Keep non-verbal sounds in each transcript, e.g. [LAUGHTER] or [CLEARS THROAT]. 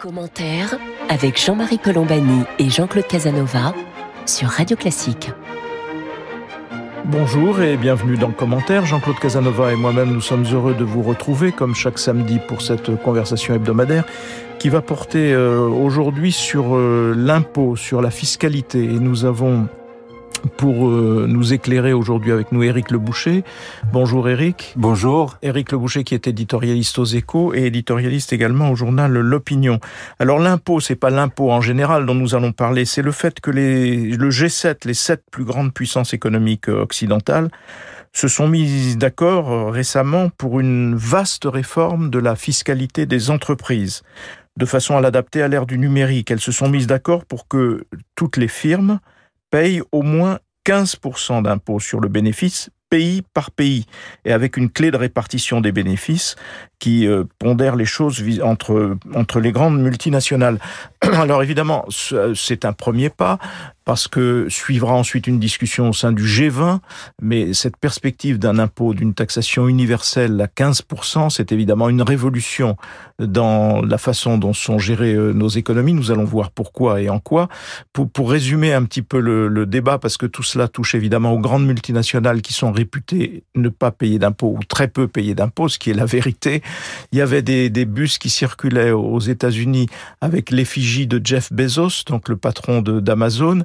Commentaire avec Jean-Marie Colombani et Jean-Claude Casanova sur Radio Classique. Bonjour et bienvenue dans le commentaire. Jean-Claude Casanova et moi-même, nous sommes heureux de vous retrouver comme chaque samedi pour cette conversation hebdomadaire qui va porter euh, aujourd'hui sur euh, l'impôt, sur la fiscalité. Et nous avons pour euh, nous éclairer aujourd'hui avec nous Éric Leboucher. Bonjour Éric. Bonjour. Éric Leboucher qui est éditorialiste aux échos et éditorialiste également au journal L'Opinion. Alors l'impôt, c'est pas l'impôt en général dont nous allons parler, c'est le fait que les, le G7, les sept plus grandes puissances économiques occidentales, se sont mis d'accord euh, récemment pour une vaste réforme de la fiscalité des entreprises, de façon à l'adapter à l'ère du numérique. Elles se sont mises d'accord pour que toutes les firmes paye au moins 15% d'impôts sur le bénéfice pays par pays et avec une clé de répartition des bénéfices qui euh, pondère les choses entre, entre les grandes multinationales. [CLEARS THROAT] Alors évidemment, c'est un premier pas parce que suivra ensuite une discussion au sein du G20, mais cette perspective d'un impôt, d'une taxation universelle à 15%, c'est évidemment une révolution dans la façon dont sont gérées euh, nos économies. Nous allons voir pourquoi et en quoi. Pour, pour résumer un petit peu le, le débat, parce que tout cela touche évidemment aux grandes multinationales qui sont réputées ne pas payer d'impôts ou très peu payer d'impôts, ce qui est la vérité. Il y avait des, des bus qui circulaient aux États-Unis avec l'effigie de Jeff Bezos, donc le patron d'Amazon,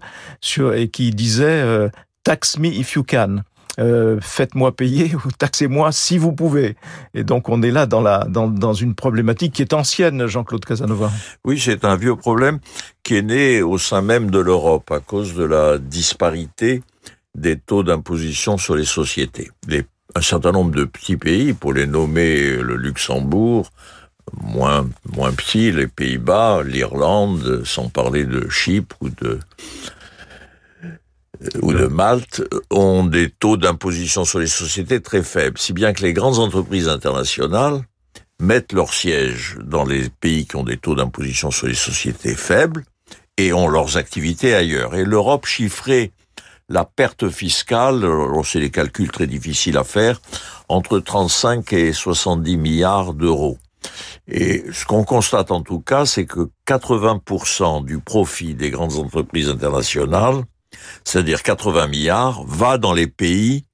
et qui disait euh, Tax me if you can. Euh, faites-moi payer [LAUGHS] ou taxez-moi si vous pouvez. Et donc on est là dans, la, dans, dans une problématique qui est ancienne, Jean-Claude Casanova. Oui, c'est un vieux problème qui est né au sein même de l'Europe à cause de la disparité des taux d'imposition sur les sociétés. Les, un certain nombre de petits pays, pour les nommer le Luxembourg, moins, moins petit, les Pays-Bas, l'Irlande, sans parler de Chypre ou de ou de Malte ont des taux d'imposition sur les sociétés très faibles, si bien que les grandes entreprises internationales mettent leur siège dans les pays qui ont des taux d'imposition sur les sociétés faibles et ont leurs activités ailleurs. Et l'Europe chiffrait la perte fiscale, c'est des calculs très difficiles à faire, entre 35 et 70 milliards d'euros. Et ce qu'on constate en tout cas, c'est que 80% du profit des grandes entreprises internationales c'est-à-dire 80 milliards, va dans les pays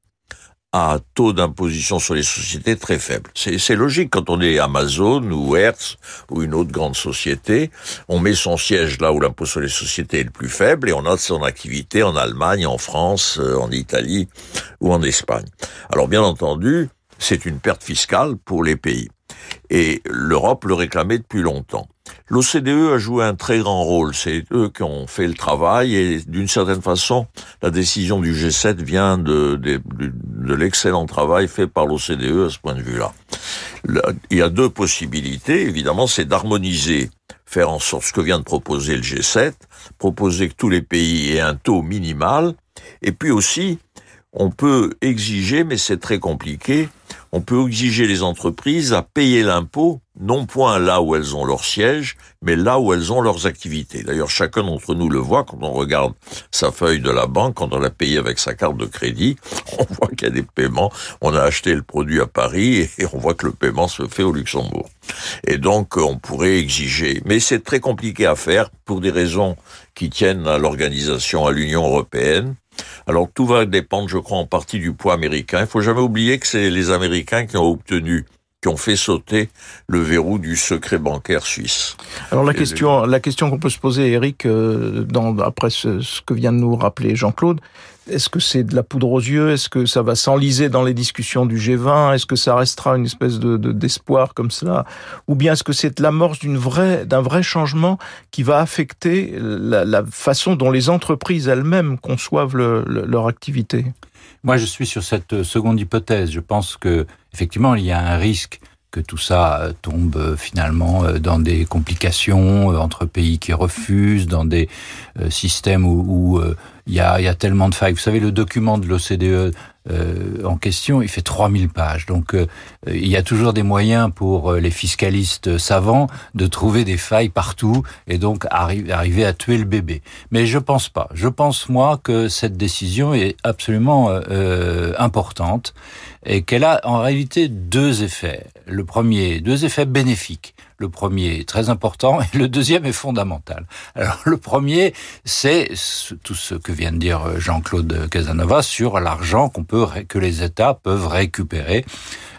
à taux d'imposition sur les sociétés très faible. C'est logique quand on est Amazon ou Hertz ou une autre grande société, on met son siège là où l'impôt sur les sociétés est le plus faible et on a son activité en Allemagne, en France, euh, en Italie ou en Espagne. Alors bien entendu, c'est une perte fiscale pour les pays. Et l'Europe le réclamait depuis longtemps. L'OCDE a joué un très grand rôle. C'est eux qui ont fait le travail et d'une certaine façon, la décision du G7 vient de, de, de l'excellent travail fait par l'OCDE à ce point de vue-là. Il y a deux possibilités. Évidemment, c'est d'harmoniser, faire en sorte ce que vient de proposer le G7, proposer que tous les pays aient un taux minimal, et puis aussi, on peut exiger, mais c'est très compliqué, on peut exiger les entreprises à payer l'impôt, non point là où elles ont leur siège, mais là où elles ont leurs activités. D'ailleurs, chacun d'entre nous le voit quand on regarde sa feuille de la banque, quand on l'a payé avec sa carte de crédit, [LAUGHS] on voit qu'il y a des paiements. On a acheté le produit à Paris [LAUGHS] et on voit que le paiement se fait au Luxembourg. Et donc, on pourrait exiger. Mais c'est très compliqué à faire pour des raisons qui tiennent à l'organisation, à l'Union européenne alors tout va dépendre, je crois, en partie du poids américain. Il faut jamais oublier que c'est les Américains qui ont obtenu qui ont fait sauter le verrou du secret bancaire suisse. Alors la question, la question qu'on peut se poser, Eric, euh, dans, après ce, ce, que vient de nous rappeler Jean-Claude, est-ce que c'est de la poudre aux yeux? Est-ce que ça va s'enliser dans les discussions du G20 Est-ce que ça restera une espèce de, d'espoir comme cela? Ou bien est-ce que c'est l'amorce d'une vraie, d'un vrai changement qui va affecter la, façon dont les entreprises elles-mêmes conçoivent le, le, leur activité? Moi, je suis sur cette seconde hypothèse. Je pense que effectivement, il y a un risque que tout ça tombe finalement dans des complications entre pays qui refusent, dans des systèmes où il, y a, tellement de failles. Vous savez, le document de l'OCDE euh, en question, il fait 3000 pages. Donc, euh, il y a toujours des moyens pour les fiscalistes savants de trouver des failles partout et donc arri arriver à tuer le bébé. Mais je pense pas. Je pense, moi, que cette décision est absolument euh, importante et qu'elle a en réalité deux effets. Le premier, deux effets bénéfiques. Le premier est très important et le deuxième est fondamental. Alors le premier, c'est tout ce que vient de dire Jean-Claude Casanova sur l'argent que les États peuvent récupérer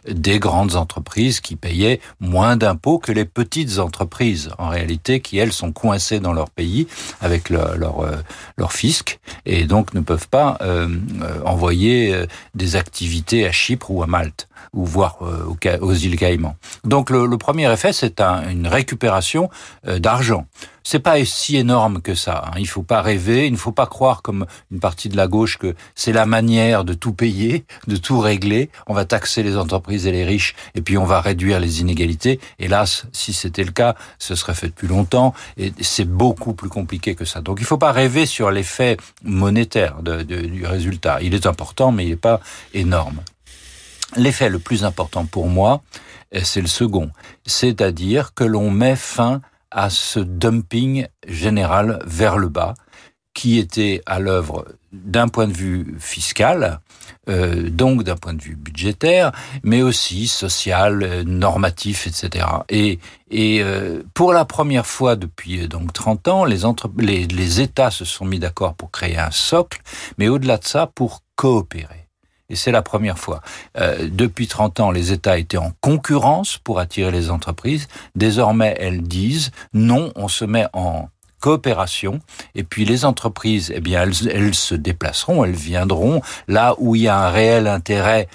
des grandes entreprises qui payaient moins d'impôts que les petites entreprises, en réalité, qui elles sont coincées dans leur pays avec euh, leur fisc et donc ne peuvent pas euh, euh, envoyer des activités à Chypre ou à Malte ou voire aux îles Caïmans. Donc le, le premier effet, c'est un, une récupération d'argent c'est pas si énorme que ça. Hein. Il faut pas rêver, il ne faut pas croire comme une partie de la gauche que c'est la manière de tout payer, de tout régler. On va taxer les entreprises et les riches et puis on va réduire les inégalités. Hélas, si c'était le cas, ce serait fait depuis longtemps et c'est beaucoup plus compliqué que ça. Donc il faut pas rêver sur l'effet monétaire du résultat. Il est important, mais il n'est pas énorme. L'effet le plus important pour moi, c'est le second, c'est-à-dire que l'on met fin à ce dumping général vers le bas qui était à l'œuvre d'un point de vue fiscal, euh, donc d'un point de vue budgétaire, mais aussi social, euh, normatif, etc. Et, et euh, pour la première fois depuis donc 30 ans, les, entre les États se sont mis d'accord pour créer un socle, mais au-delà de ça, pour coopérer. Et c'est la première fois. Euh, depuis 30 ans, les États étaient en concurrence pour attirer les entreprises. Désormais, elles disent non, on se met en coopération et puis les entreprises eh bien elles, se déplaceront elles viendront là où il y a un réel intérêt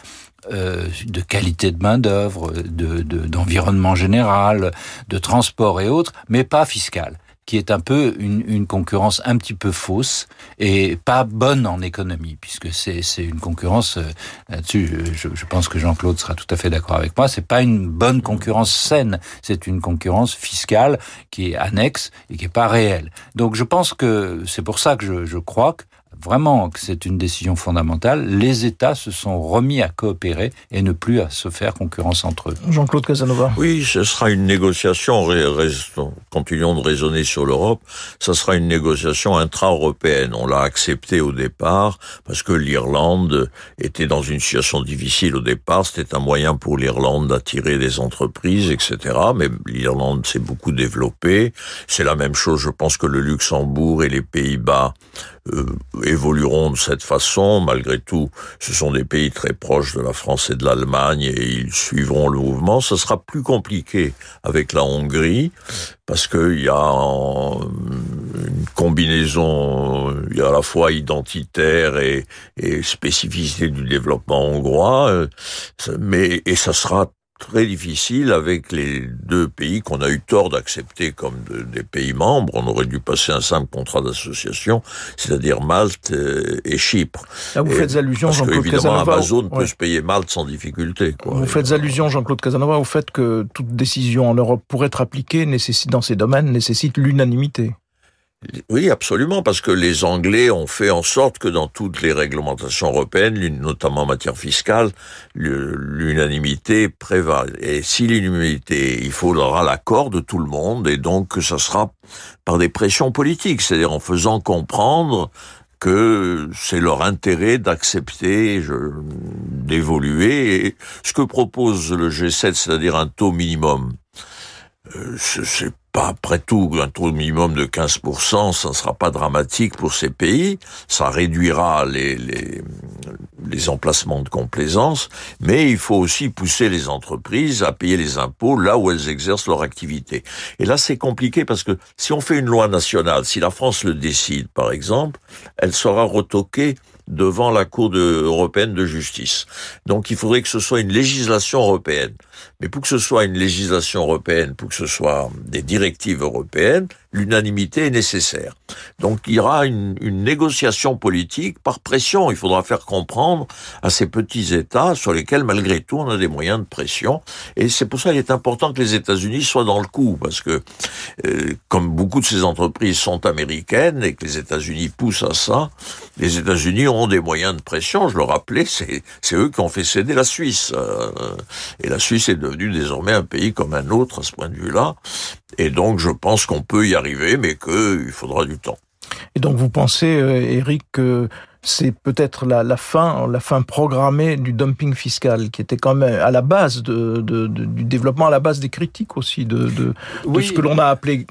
euh, de qualité de main d'œuvre, de d'environnement général, de transport et autres, mais pas fiscal qui est un peu une, une, concurrence un petit peu fausse et pas bonne en économie, puisque c'est une concurrence euh, là-dessus. Je, je, pense que Jean-Claude sera tout à fait d'accord avec moi. C'est pas une bonne concurrence saine. C'est une concurrence fiscale qui est annexe et qui est pas réelle. Donc je pense que c'est pour ça que je, je crois que vraiment que c'est une décision fondamentale, les États se sont remis à coopérer et ne plus à se faire concurrence entre eux. Jean-Claude Casanova. Oui, ce sera une négociation, continuons de raisonner sur l'Europe, ce sera une négociation intra-européenne. On l'a accepté au départ parce que l'Irlande était dans une situation difficile au départ, c'était un moyen pour l'Irlande d'attirer des entreprises, etc. Mais l'Irlande s'est beaucoup développée. C'est la même chose, je pense que le Luxembourg et les Pays-Bas euh, évolueront de cette façon. Malgré tout, ce sont des pays très proches de la France et de l'Allemagne et ils suivront le mouvement. Ce sera plus compliqué avec la Hongrie parce qu'il y a une combinaison, il y a à la fois identitaire et, et spécificité du développement hongrois, euh, mais et ça sera très difficile avec les deux pays qu'on a eu tort d'accepter comme des pays membres. On aurait dû passer un simple contrat d'association, c'est-à-dire Malte euh, et Chypre. Là, vous faites allusion, Jean-Claude Casanova. Amazon peut se payer Malte sans difficulté. Quoi. Vous faites allusion, Jean-Claude Casanova, au fait que toute décision en Europe pour être appliquée nécessite, dans ces domaines nécessite l'unanimité. Oui, absolument, parce que les Anglais ont fait en sorte que dans toutes les réglementations européennes, notamment en matière fiscale, l'unanimité prévale. Et si l'unanimité, il faudra l'accord de tout le monde, et donc ça sera par des pressions politiques, c'est-à-dire en faisant comprendre que c'est leur intérêt d'accepter, d'évoluer. Et ce que propose le G7, c'est-à-dire un taux minimum, euh, c'est après tout, un taux minimum de 15%, ça ne sera pas dramatique pour ces pays. Ça réduira les emplacements de complaisance, mais il faut aussi pousser les entreprises à payer les impôts là où elles exercent leur activité. Et là, c'est compliqué parce que si on fait une loi nationale, si la France le décide, par exemple, elle sera retoquée devant la Cour de, européenne de justice. Donc il faudrait que ce soit une législation européenne. Mais pour que ce soit une législation européenne, pour que ce soit des directives européennes, l'unanimité est nécessaire. Donc il y aura une, négociation politique par pression. Il faudra faire comprendre à ces petits États sur lesquels malgré tout on a des moyens de pression. Et c'est pour ça qu'il est important que les États-Unis soient dans le coup, parce que euh, comme beaucoup de ces entreprises sont américaines et que les États-Unis poussent à ça, les États-Unis ont des moyens de pression. Je le rappelais, c'est eux qui ont fait céder la Suisse. Euh, et la Suisse est devenue désormais un pays comme un autre à ce point de vue-là. Et donc je pense qu'on peut y arriver, mais qu'il faudra du temps. Et donc vous pensez, Eric, euh, que c'est peut-être la, la, fin, la fin programmée du dumping fiscal, qui était quand même à la base de, de, du développement, à la base des critiques aussi de, de, de ce que l'on a appelé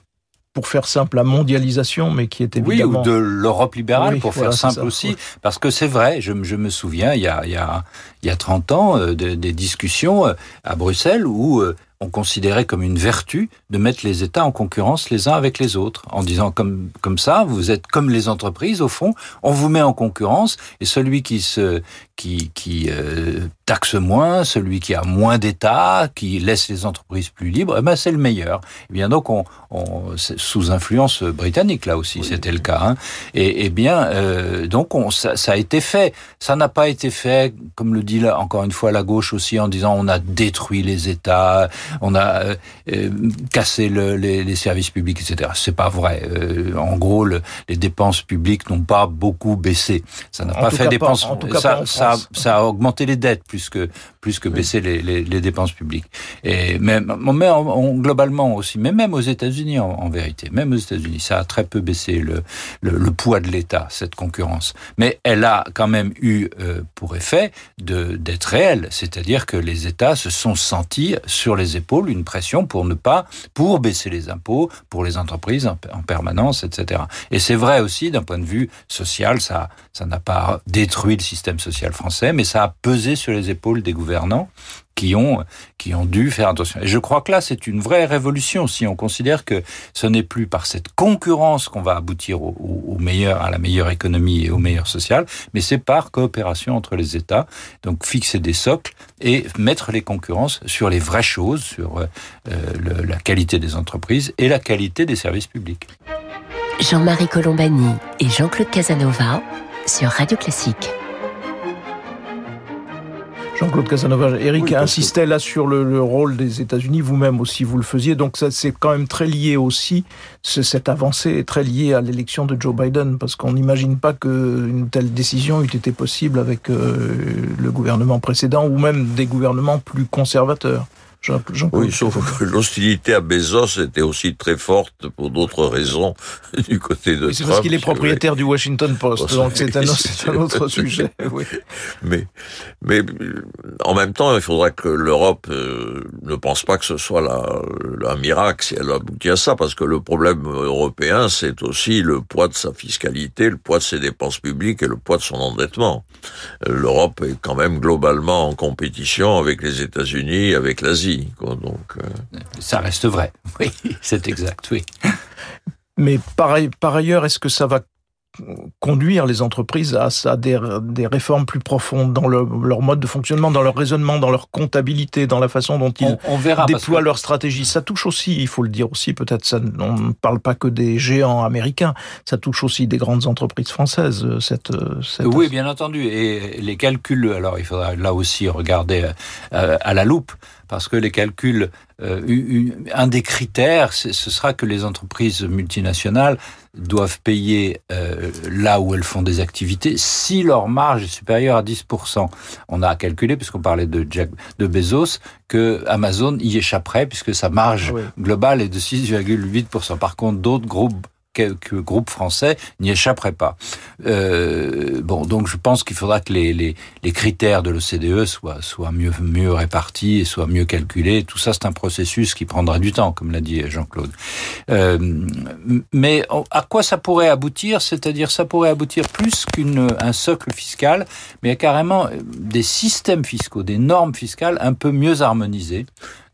pour faire simple, la mondialisation, mais qui est évidemment... Oui, ou de l'Europe libérale, pour faire simple aussi. Parce que c'est vrai, je, je, me souviens, il y a, il y a, il y a 30 ans, euh, des discussions euh, à Bruxelles où euh, on considérait comme une vertu de mettre les États en concurrence les uns avec les autres, en disant comme comme ça, vous êtes comme les entreprises au fond, on vous met en concurrence et celui qui se qui qui euh, taxe moins, celui qui a moins d'État, qui laisse les entreprises plus libres, eh ben c'est le meilleur. Eh bien donc on, on sous influence britannique là aussi, c'était le cas. Hein. Et, et, bien euh, donc on, ça, ça, a été fait. Ça n'a pas été fait, comme le dit là encore une fois la gauche aussi, en disant on a détruit les États on a euh, euh, cassé le, les, les, services publics, etc. C'est pas vrai. Euh, en gros, le, les dépenses publiques n'ont pas beaucoup baissé. Ça n'a pas fait dépenses. ça, ça, ça, a augmenté les dettes plus que plus que baisser les, les, les, dépenses publiques. Et même, mais globalement aussi, mais même aux États-Unis en, en, vérité, même aux États-Unis, ça a très peu baissé le, le, le poids de l'État cette concurrence. Mais elle a quand même eu pour effet de d'être réelle, c'est-à-dire que les États se sont sentis sur les épaules une pression pour ne pas, pour baisser les impôts pour les entreprises en, permanence, etc. Et c'est vrai aussi d'un point de vue social, ça, ça n'a pas détruit le système social français, mais ça a pesé sur les épaules des gouvernants qui ont qui ont dû faire attention. Et je crois que là, c'est une vraie révolution si on considère que ce n'est plus par cette concurrence qu'on va aboutir au, meilleur, à la meilleure économie et au meilleur social, mais c'est par coopération entre les États. Donc fixer des socles et mettre les concurrences sur les vraies choses, sur euh, la qualité des entreprises et la qualité des services publics. Jean-Marie Colombani et Jean-Claude Casanova sur Radio Classique. Jean-Claude Casanova, Eric insistait là sur le, le rôle des États-Unis, vous-même aussi vous le faisiez, donc ça c'est quand même très lié aussi, cette avancée est très liée à l'élection de Joe Biden, parce qu'on n'imagine pas qu'une telle décision eût été possible avec euh, le gouvernement précédent ou même des gouvernements plus conservateurs. Oui, sauf que l'hostilité à Bezos était aussi très forte pour d'autres raisons [LAUGHS] du côté de C'est parce qu'il est propriétaire oui. du Washington Post, donc c'est un, un, autre [LAUGHS] sujet. Oui. Mais, mais en même temps, il faudra que l'Europe euh, ne pense pas que ce soit la, un miracle si elle aboutit à ça, parce que le problème européen, c'est aussi le poids de sa fiscalité, le poids de ses dépenses publiques et le poids de son endettement. L'Europe est quand même globalement en compétition avec les États-Unis, avec l'Asie. Quoi, donc, euh... Ça reste vrai, oui, [LAUGHS] c'est exact, oui. Mais par, par ailleurs, est-ce que ça va conduire les entreprises à, à des, des, réformes plus profondes dans le, leur mode de fonctionnement, dans leur raisonnement, dans leur comptabilité, dans la façon dont ils on, on verra déploient que... leur stratégie. Ça touche aussi, il faut le dire aussi, peut-être ça, on ne parle pas que des géants américains, ça touche aussi des grandes entreprises françaises. Cette, cette... Oui, bien entendu. Et les calculs, alors il faudra là aussi regarder euh, à la loupe parce que les calculs, euh, un des critères, ce sera que les entreprises multinationales doivent payer euh, là où elles font des activités si leur marge est supérieure à 10%. On a calculé, puisqu'on parlait de, Jack, de Bezos, que Amazon y échapperait puisque sa marge oui. globale est de 6,8%. Par contre, d'autres groupes quelques groupes français n'y échapperaient pas. Euh, bon, donc je pense qu'il faudra que les, les, les critères de l'OCDE soient, soient mieux, mieux répartis et soient mieux calculés. Tout ça, c'est un processus qui prendra du temps, comme l'a dit Jean-Claude. Euh, mais à quoi ça pourrait aboutir? C'est-à-dire, ça pourrait aboutir plus qu'un socle fiscal, mais carrément des systèmes fiscaux, des normes fiscales un peu mieux harmonisées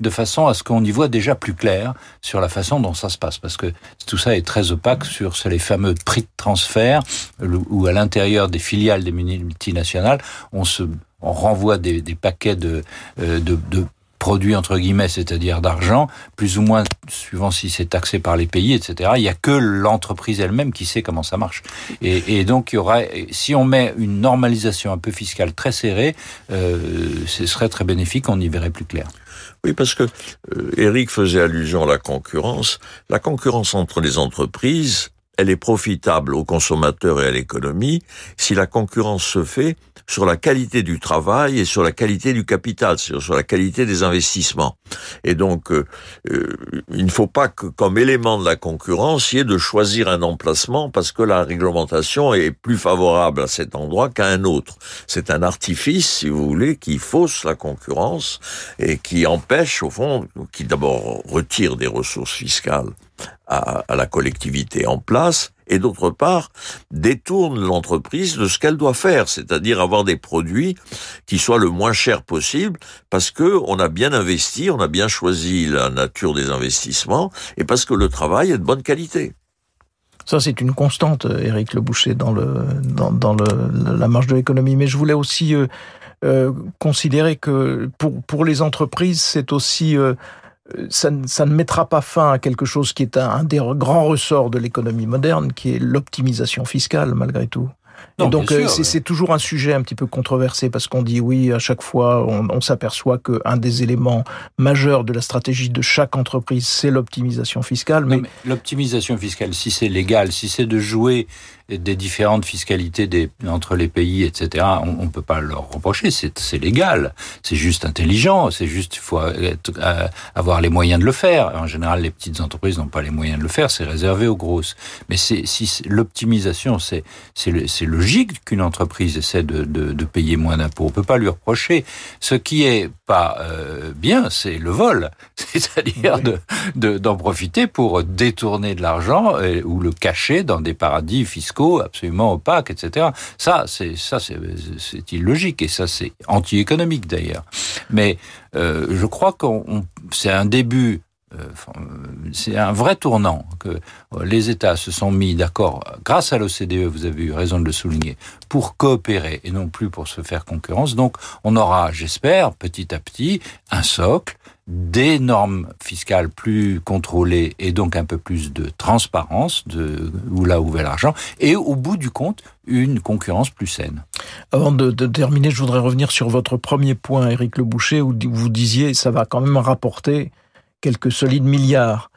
de façon à ce qu'on y voit déjà plus clair sur la façon dont ça se passe, parce que tout ça est très opaque sur, les fameux prix de transfert, où à l'intérieur des filiales des multinationales, on se on renvoie des, paquets de, euh, de, de produits entre guillemets, c'est-à-dire d'argent, plus ou moins suivant si c'est taxé par les pays, etc. Il y a que l'entreprise elle-même qui sait comment ça marche. Et, donc il y si on met une normalisation un peu fiscale très serrée, euh, ce serait très bénéfique, on y verrait plus clair. Oui, parce que euh, Eric faisait allusion à la concurrence. La concurrence entre les entreprises, elle est profitable aux consommateurs et à l'économie si la concurrence se fait sur la qualité du travail et sur la qualité du capital, sur, la qualité des investissements. Et donc, euh, euh, il ne faut pas que, comme élément de la concurrence, il y ait de choisir un emplacement parce que la réglementation est plus favorable à cet endroit qu'à un autre. C'est un artifice, si vous voulez, qui fausse la concurrence et qui empêche, au fond, qui d'abord retire des ressources fiscales à la collectivité en place et d'autre part détourne l'entreprise de ce qu'elle doit faire, c'est-à-dire avoir des produits qui soient le moins cher possible parce que on a bien investi, on a bien choisi la nature des investissements et parce que le travail est de bonne qualité. Ça, c'est une constante, Éric Le Boucher, dans, la marge de l'économie. Mais je voulais aussi euh, euh, considérer que pour, les entreprises, c'est aussi euh, ça, ça, ne mettra pas fin à quelque chose qui est un, un des grands ressorts de l'économie moderne, qui est l'optimisation fiscale, malgré tout. Non, et donc euh, c'est toujours un sujet un petit peu controversé parce qu'on dit oui à chaque fois on, on s'aperçoit qu'un des éléments majeurs de la stratégie de chaque entreprise c'est l'optimisation fiscale. Mais, mais l'optimisation fiscale, si c'est légal, si c'est de jouer des différentes fiscalités des, entre les pays, etc. On ne peut pas leur reprocher, c'est légal, c'est juste intelligent, c'est juste il faut être, euh, avoir les moyens de le faire. En général, les petites entreprises n'ont pas les moyens de le faire, c'est réservé aux grosses. Mais si l'optimisation, c'est logique qu'une entreprise essaie de, de, de, payer moins d'impôts. On peut pas lui reprocher. Ce qui est pas euh, bien, c'est le vol, [LAUGHS] c'est-à-dire oui. de d'en profiter pour détourner de l'argent euh, ou le cacher dans des paradis fiscaux absolument opaques, etc. Ça, c'est ça, c'est illogique et ça, c'est anti-économique d'ailleurs. Mais euh, je crois qu'on c'est un début euh, c'est un vrai tournant que les États se sont mis d'accord, grâce à l'OCDE, vous avez eu raison de le souligner, pour coopérer et non plus pour se faire concurrence. Donc, on aura, j'espère, petit à petit, un socle des normes fiscales plus contrôlées et donc un peu plus de transparence de où là où va l'argent et au bout du compte une concurrence plus saine. Avant de, terminer, je voudrais revenir sur votre premier point, Éric Le Boucher, où vous disiez ça va quand même rapporter quelques solides milliards.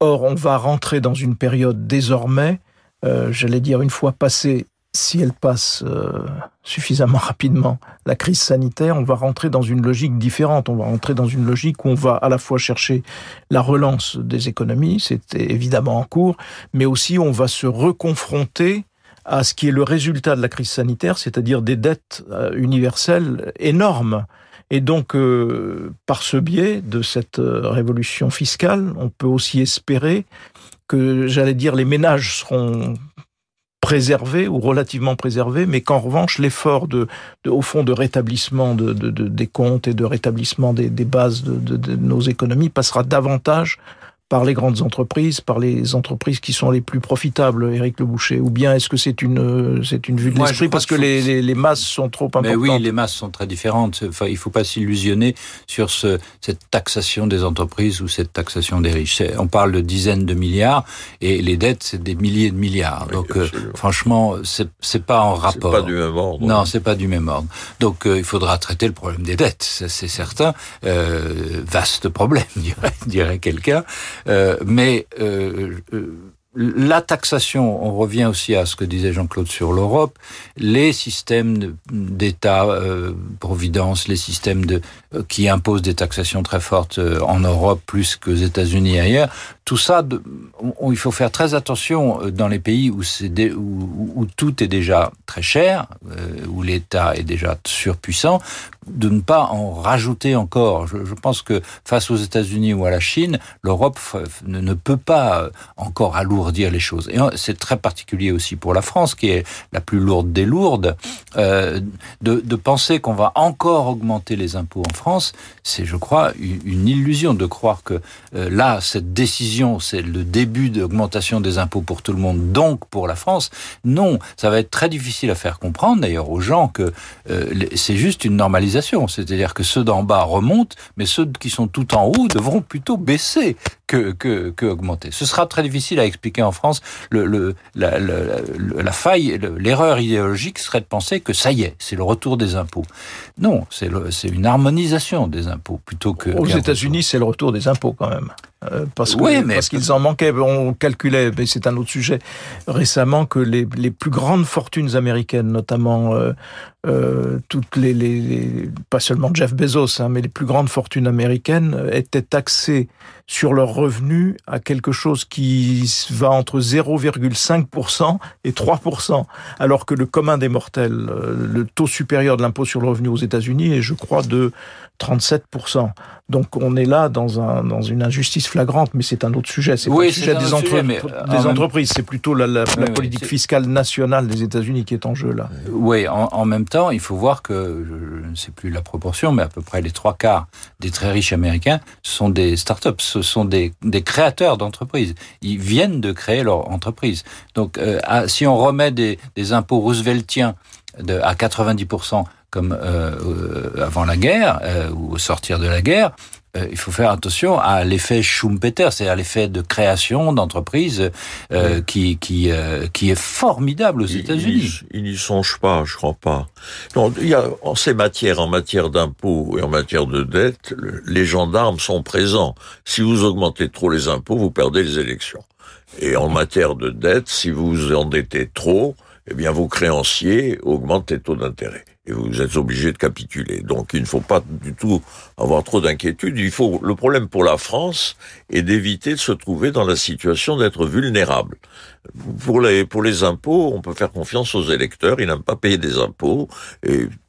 Or, on va rentrer dans une période désormais, euh, j'allais dire une fois passé si elle passe euh, suffisamment [LAUGHS] rapidement la crise sanitaire, on va rentrer dans une logique différente. On va rentrer dans une logique où on va à la fois chercher la relance des économies, c'est évidemment en cours, mais aussi on va se reconfronter à ce qui est le résultat de la crise sanitaire, c'est-à-dire des dettes euh, universelles énormes. Et donc, euh, par ce biais de cette euh, révolution fiscale, on peut aussi espérer que, j'allais dire, les ménages seront préservé ou relativement préservé, mais qu'en revanche l'effort de, au fond de rétablissement de, de, de, des comptes et de rétablissement des, des bases de nos économies passera davantage par les grandes entreprises, par les entreprises qui sont les plus profitables, Éric Le Boucher Ou bien est-ce que c'est une, c'est une vue de l'esprit parce que les, les, les, masses sont trop importantes Mais oui, les masses sont très différentes. Enfin, il ne faut pas s'illusionner sur ce, cette taxation des entreprises ou cette taxation des riches. On parle de dizaines de milliards et les dettes, c'est des milliers de milliards. Oui, Donc, euh, franchement, c'est pas en rapport. C'est pas du même ordre. Non, c'est pas du même ordre. Donc, euh, il faudra traiter le problème des dettes, c'est certain. Euh, vaste problème, [LAUGHS] dirait, dirait quelqu'un. Euh, mais euh, la taxation, on revient aussi à ce que disait Jean-Claude sur l'Europe, les systèmes d'État, euh, providence, les systèmes euh, qui imposent des taxations très fortes euh, en Europe plus qu'aux États-Unis et ailleurs, tout ça, il faut faire très attention euh, dans les pays où, tout est déjà très cher, euh, où l'État est déjà surpuissant, de ne pas en rajouter encore. Je, pense que face aux États-Unis ou à la Chine, l'Europe ne, peut pas encore alourdir les choses. Et c'est très particulier aussi pour la France, qui est la plus lourde des lourdes, euh, de, penser qu'on va encore augmenter les impôts en France. C'est, je crois, une illusion de croire que euh, là, cette décision, c'est le début d'augmentation des impôts pour tout le monde, donc pour la France. Non, ça va être très difficile à faire comprendre d'ailleurs aux gens que euh, c'est juste une normalisation. C'est-à-dire que ceux d'en bas remontent, mais ceux qui sont tout en haut devront plutôt baisser que, que, que augmenter. Ce sera très difficile à expliquer en France, le, le, la, la, la, faille, l'erreur idéologique serait de penser que ça y est, c'est le retour des impôts. Non, c'est une harmonisation des impôts plutôt que. Aux États-Unis, c'est le retour des impôts quand même. Euh, parce que, oui, mais parce qu'ils en manquaient. On calculait, mais c'est un autre sujet, récemment que les, les plus grandes fortunes américaines, notamment euh, euh, toutes les, les, pas seulement Jeff Bezos, hein, mais les plus grandes fortunes américaines étaient taxées sur leurs revenus à quelque chose qui va entre 0,5% et 3%, alors que le commun des mortels, euh, le taux supérieur de l'impôt sur le revenu aux États-Unis est, je crois, de 37%. Donc on est là dans, un, dans une injustice flagrante, mais c'est un autre sujet. C'est oui, pas le sujet des, entre... sujet, mais des entreprises, c'est plutôt la, la, la oui, politique fiscale nationale des États-Unis qui est en jeu là. Oui, en, en, même temps, il faut voir que, je ne sais plus la proportion, mais à peu près les trois quarts des très riches américains sont des start-up, ce sont des, créateurs d'entreprises. Ils viennent de créer leur entreprise. Donc euh, si on remet des, impôts rooseveltiens à 90%, comme euh, avant la guerre euh, ou au sortir de la guerre, euh, il faut faire attention à l'effet Schumpeter, c'est-à-dire l'effet de création d'entreprises euh, oui. qui qui qui est formidable aux États-Unis. Il n'y songe pas, je crois pas. Non, il y a en ces matières, en matière d'impôts et en matière de dette, les gendarmes sont présents. Si vous augmentez trop les impôts, vous perdez les élections. Et en matière de dette, si vous vous endettez trop, eh bien vos créanciers augmentent les taux d'intérêt et vous êtes obligé de capituler. Donc il ne faut pas du tout avoir trop d'inquiétude. Il faut le problème pour la France est d'éviter de se trouver dans la situation d'être vulnérable. Pour les pour les impôts, on peut faire confiance aux électeurs. Ils n'aiment pas payer des impôts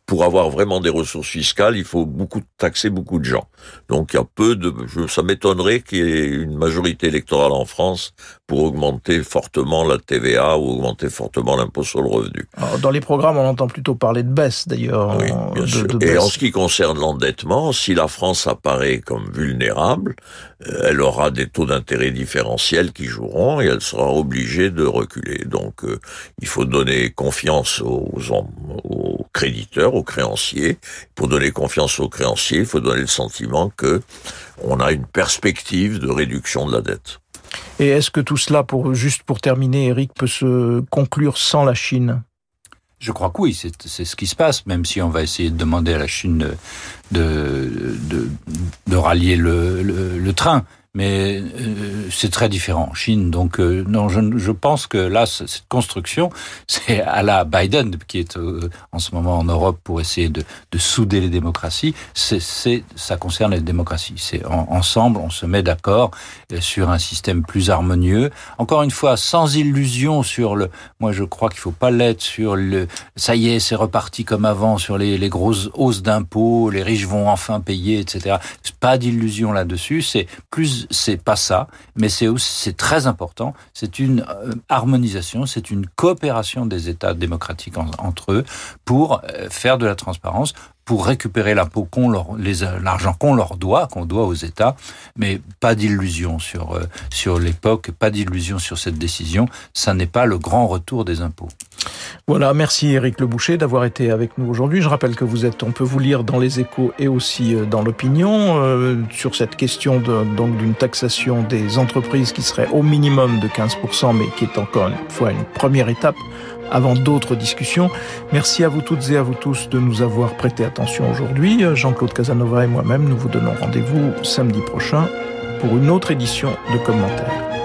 pour avoir vraiment des ressources fiscales, il faut beaucoup taxer beaucoup de gens. Donc il y a peu de, je, ça m'étonnerait qu'il y ait une majorité électorale en France pour augmenter fortement la TVA ou augmenter fortement l'impôt sur le revenu. Alors, dans les programmes, on entend plutôt parler de baisse d'ailleurs. Oui, bien de, sûr. De Et en ce qui concerne l'endettement, si la France apparaît comme vulnérable, euh, elle aura des taux d'intérêt différentiels qui joueront et elle sera obligée de reculer. Donc euh, il faut donner confiance aux, aux créditeurs, aux créanciers. Pour donner confiance aux créanciers, il faut donner le sentiment que on a une perspective de réduction de la dette. Et est-ce que tout cela, pour juste pour terminer, Eric, peut se conclure sans la Chine? Je crois que oui, c'est ce qui se passe, même si on va essayer de demander à la Chine de, de, de, de rallier le, le, le train mais euh, c'est très différent en Chine. Donc euh, non, je, je, pense que là, cette construction, [LAUGHS] c'est à la Biden qui est euh, en ce moment en Europe pour essayer de, de souder les démocraties. C'est, ça concerne les démocraties. C'est en, ensemble, on se met d'accord sur un système plus harmonieux. Encore une fois, sans illusion sur le. Moi, je crois qu'il faut pas l'être sur le. Ça y est, c'est reparti comme avant sur les, les grosses hausses d'impôts. Les riches vont enfin payer, etc. Pas d'illusion là-dessus. C'est plus c'est pas ça, mais c'est c'est très important. C'est une euh, harmonisation, c'est une coopération des États démocratiques en, entre eux pour euh, faire de la transparence, pour récupérer l'impôt qu'on leur, l'argent qu'on leur doit, qu'on doit aux États, mais pas d'illusion sur euh, sur l'époque, pas d'illusion sur cette décision. Ça n'est pas le grand retour des impôts. Voilà, merci Éric Le Boucher d'avoir été avec nous aujourd'hui. Je rappelle que vous êtes, on peut vous lire dans les Échos et aussi dans l'opinion euh, sur cette question donc d'une taxation des entreprises qui serait au minimum de 15%, mais qui est encore une fois une première étape avant d'autres discussions. Merci à vous toutes et à vous tous de nous avoir prêté attention aujourd'hui. Jean-Claude Casanova et moi-même, nous vous donnons rendez-vous samedi prochain pour une autre édition de commentaires.